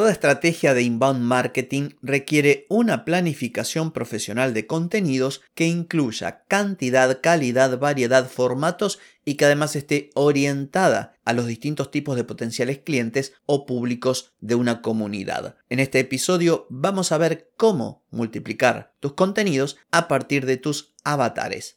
Toda estrategia de inbound marketing requiere una planificación profesional de contenidos que incluya cantidad, calidad, variedad, formatos y que además esté orientada a los distintos tipos de potenciales clientes o públicos de una comunidad. En este episodio vamos a ver cómo multiplicar tus contenidos a partir de tus avatares.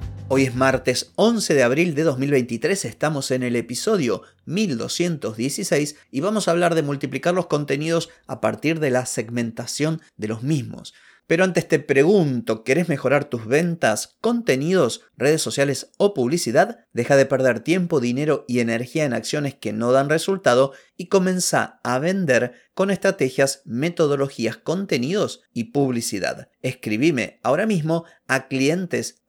Hoy es martes 11 de abril de 2023, estamos en el episodio 1216 y vamos a hablar de multiplicar los contenidos a partir de la segmentación de los mismos. Pero antes te pregunto, ¿querés mejorar tus ventas, contenidos, redes sociales o publicidad? Deja de perder tiempo, dinero y energía en acciones que no dan resultado y comienza a vender con estrategias, metodologías, contenidos y publicidad. Escribime ahora mismo a clientes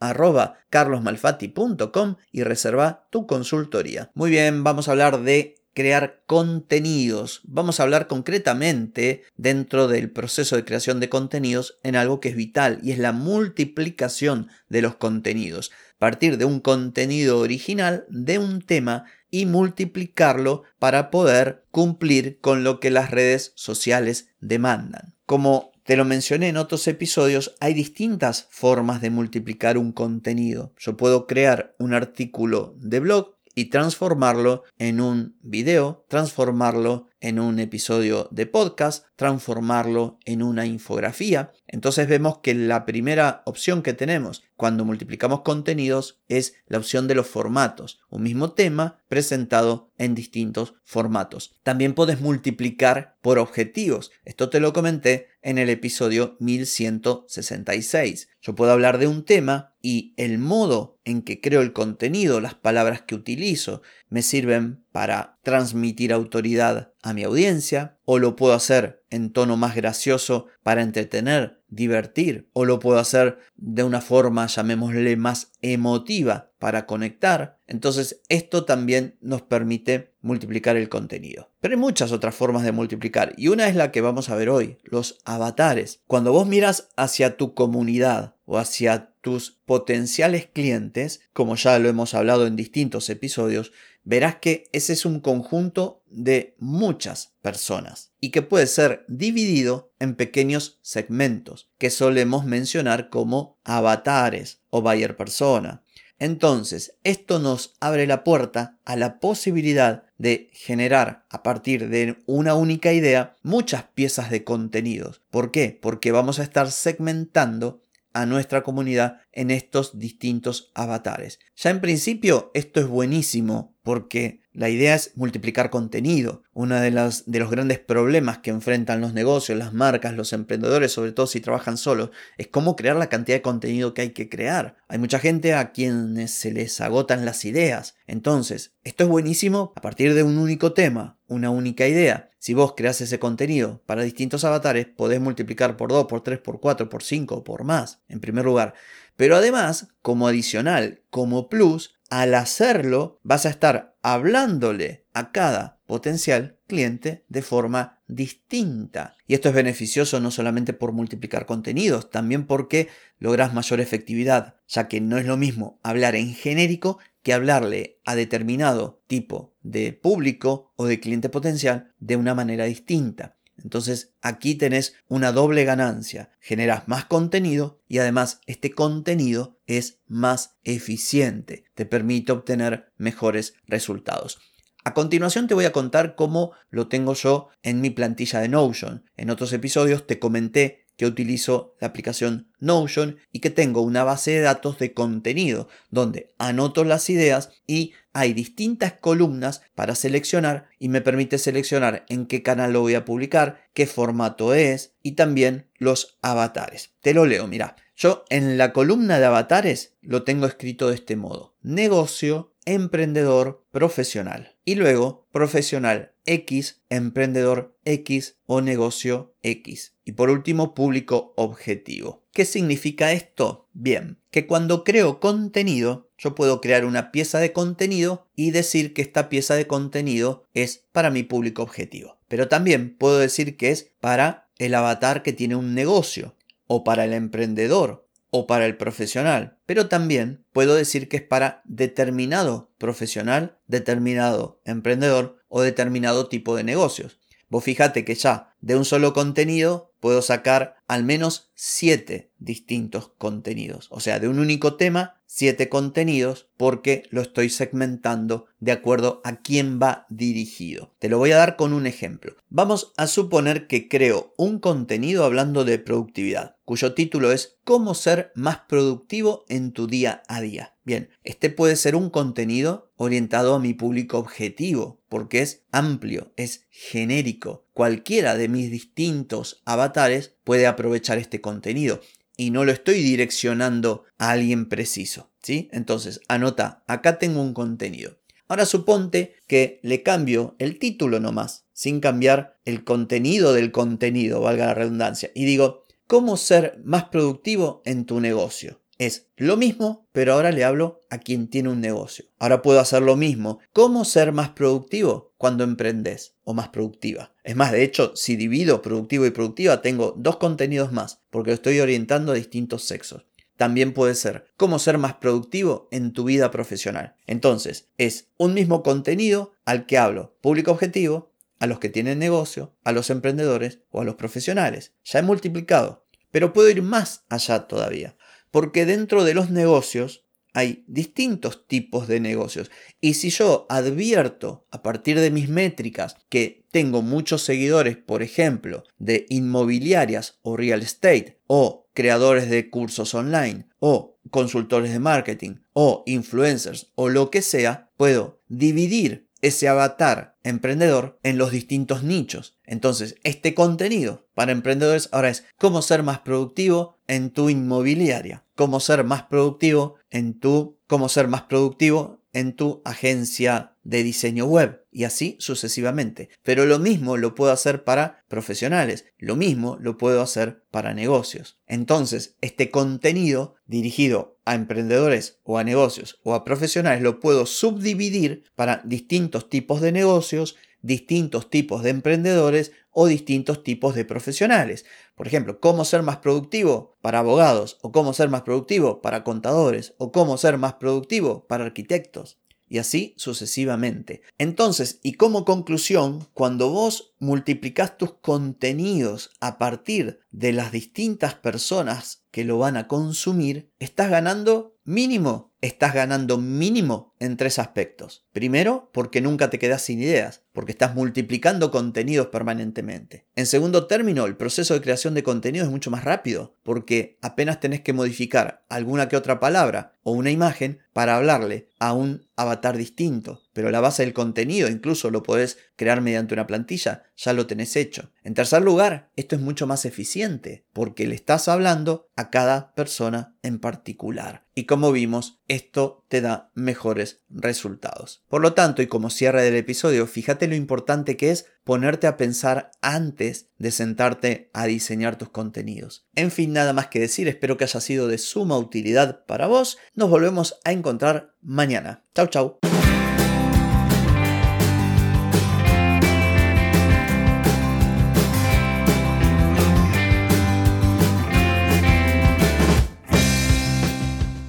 y reserva tu consultoría. Muy bien, vamos a hablar de crear contenidos. Vamos a hablar concretamente dentro del proceso de creación de contenidos en algo que es vital y es la multiplicación de los contenidos. Partir de un contenido original de un tema y multiplicarlo para poder cumplir con lo que las redes sociales demandan. Como te lo mencioné en otros episodios, hay distintas formas de multiplicar un contenido. Yo puedo crear un artículo de blog y transformarlo en un video, transformarlo en un episodio de podcast, transformarlo en una infografía. Entonces vemos que la primera opción que tenemos cuando multiplicamos contenidos es la opción de los formatos, un mismo tema presentado en distintos formatos. También puedes multiplicar por objetivos. Esto te lo comenté en el episodio 1166. Yo puedo hablar de un tema y el modo en que creo el contenido, las palabras que utilizo, me sirven para transmitir autoridad a mi audiencia, o lo puedo hacer en tono más gracioso para entretener, divertir, o lo puedo hacer de una forma, llamémosle, más emotiva para conectar. Entonces esto también nos permite multiplicar el contenido. Pero hay muchas otras formas de multiplicar y una es la que vamos a ver hoy, los avatares. Cuando vos miras hacia tu comunidad o hacia tus potenciales clientes, como ya lo hemos hablado en distintos episodios, verás que ese es un conjunto de muchas personas y que puede ser dividido en pequeños segmentos que solemos mencionar como avatares o buyer persona. Entonces, esto nos abre la puerta a la posibilidad de generar a partir de una única idea muchas piezas de contenidos. ¿Por qué? Porque vamos a estar segmentando a nuestra comunidad en estos distintos avatares. Ya en principio esto es buenísimo porque la idea es multiplicar contenido. Uno de, de los grandes problemas que enfrentan los negocios, las marcas, los emprendedores, sobre todo si trabajan solos, es cómo crear la cantidad de contenido que hay que crear. Hay mucha gente a quienes se les agotan las ideas. Entonces, esto es buenísimo a partir de un único tema, una única idea. Si vos creas ese contenido para distintos avatares, podés multiplicar por 2, por 3, por 4, por 5 o por más, en primer lugar. Pero además, como adicional, como plus, al hacerlo vas a estar hablándole a cada potencial cliente de forma distinta. Y esto es beneficioso no solamente por multiplicar contenidos, también porque logras mayor efectividad, ya que no es lo mismo hablar en genérico que hablarle a determinado tipo de público o de cliente potencial de una manera distinta. Entonces aquí tenés una doble ganancia. Generas más contenido y además este contenido es más eficiente. Te permite obtener mejores resultados. A continuación te voy a contar cómo lo tengo yo en mi plantilla de Notion. En otros episodios te comenté que utilizo la aplicación Notion y que tengo una base de datos de contenido donde anoto las ideas y hay distintas columnas para seleccionar y me permite seleccionar en qué canal lo voy a publicar, qué formato es y también los avatares. Te lo leo, mira. Yo en la columna de avatares lo tengo escrito de este modo. Negocio, emprendedor, profesional. Y luego profesional X, emprendedor X o negocio X. Y por último, público objetivo. ¿Qué significa esto? Bien, que cuando creo contenido, yo puedo crear una pieza de contenido y decir que esta pieza de contenido es para mi público objetivo. Pero también puedo decir que es para el avatar que tiene un negocio o para el emprendedor o para el profesional, pero también puedo decir que es para determinado profesional, determinado emprendedor o determinado tipo de negocios. Vos fíjate que ya de un solo contenido puedo sacar al menos siete distintos contenidos. O sea, de un único tema, siete contenidos porque lo estoy segmentando de acuerdo a quién va dirigido. Te lo voy a dar con un ejemplo. Vamos a suponer que creo un contenido hablando de productividad, cuyo título es ¿Cómo ser más productivo en tu día a día? Bien, este puede ser un contenido orientado a mi público objetivo, porque es amplio, es genérico. Cualquiera de mis distintos avatares puede aprovechar este contenido y no lo estoy direccionando a alguien preciso, ¿sí? Entonces, anota, acá tengo un contenido. Ahora suponte que le cambio el título nomás, sin cambiar el contenido del contenido, valga la redundancia, y digo, ¿cómo ser más productivo en tu negocio? Es lo mismo, pero ahora le hablo a quien tiene un negocio. Ahora puedo hacer lo mismo. ¿Cómo ser más productivo cuando emprendes o más productiva? Es más, de hecho, si divido productivo y productiva, tengo dos contenidos más, porque estoy orientando a distintos sexos. También puede ser cómo ser más productivo en tu vida profesional. Entonces, es un mismo contenido al que hablo público objetivo, a los que tienen negocio, a los emprendedores o a los profesionales. Ya he multiplicado, pero puedo ir más allá todavía porque dentro de los negocios hay distintos tipos de negocios. Y si yo advierto a partir de mis métricas que tengo muchos seguidores, por ejemplo, de inmobiliarias o real estate, o creadores de cursos online, o consultores de marketing, o influencers, o lo que sea, puedo dividir ese avatar emprendedor en los distintos nichos. Entonces, este contenido para emprendedores ahora es cómo ser más productivo en tu inmobiliaria, cómo ser más productivo en tu cómo ser más productivo en tu agencia de diseño web y así sucesivamente. Pero lo mismo lo puedo hacer para profesionales, lo mismo lo puedo hacer para negocios. Entonces, este contenido dirigido a emprendedores o a negocios o a profesionales lo puedo subdividir para distintos tipos de negocios, distintos tipos de emprendedores o distintos tipos de profesionales. Por ejemplo, cómo ser más productivo para abogados o cómo ser más productivo para contadores o cómo ser más productivo para arquitectos y así sucesivamente. Entonces, y como conclusión, cuando vos multiplicas tus contenidos a partir de las distintas personas que lo van a consumir, estás ganando mínimo, estás ganando mínimo en tres aspectos. Primero, porque nunca te quedas sin ideas, porque estás multiplicando contenidos permanentemente. En segundo término, el proceso de creación de contenido es mucho más rápido, porque apenas tenés que modificar alguna que otra palabra o una imagen para hablarle a un avatar distinto. Pero la base del contenido incluso lo podés crear mediante una plantilla, ya lo tenés hecho. En tercer lugar, esto es mucho más eficiente, porque le estás hablando a cada persona en particular. Y como vimos, esto te da mejores resultados. Por lo tanto, y como cierre del episodio, fíjate lo importante que es ponerte a pensar antes de sentarte a diseñar tus contenidos. En fin, nada más que decir, espero que haya sido de suma utilidad para vos. Nos volvemos a encontrar mañana. Chau, chau.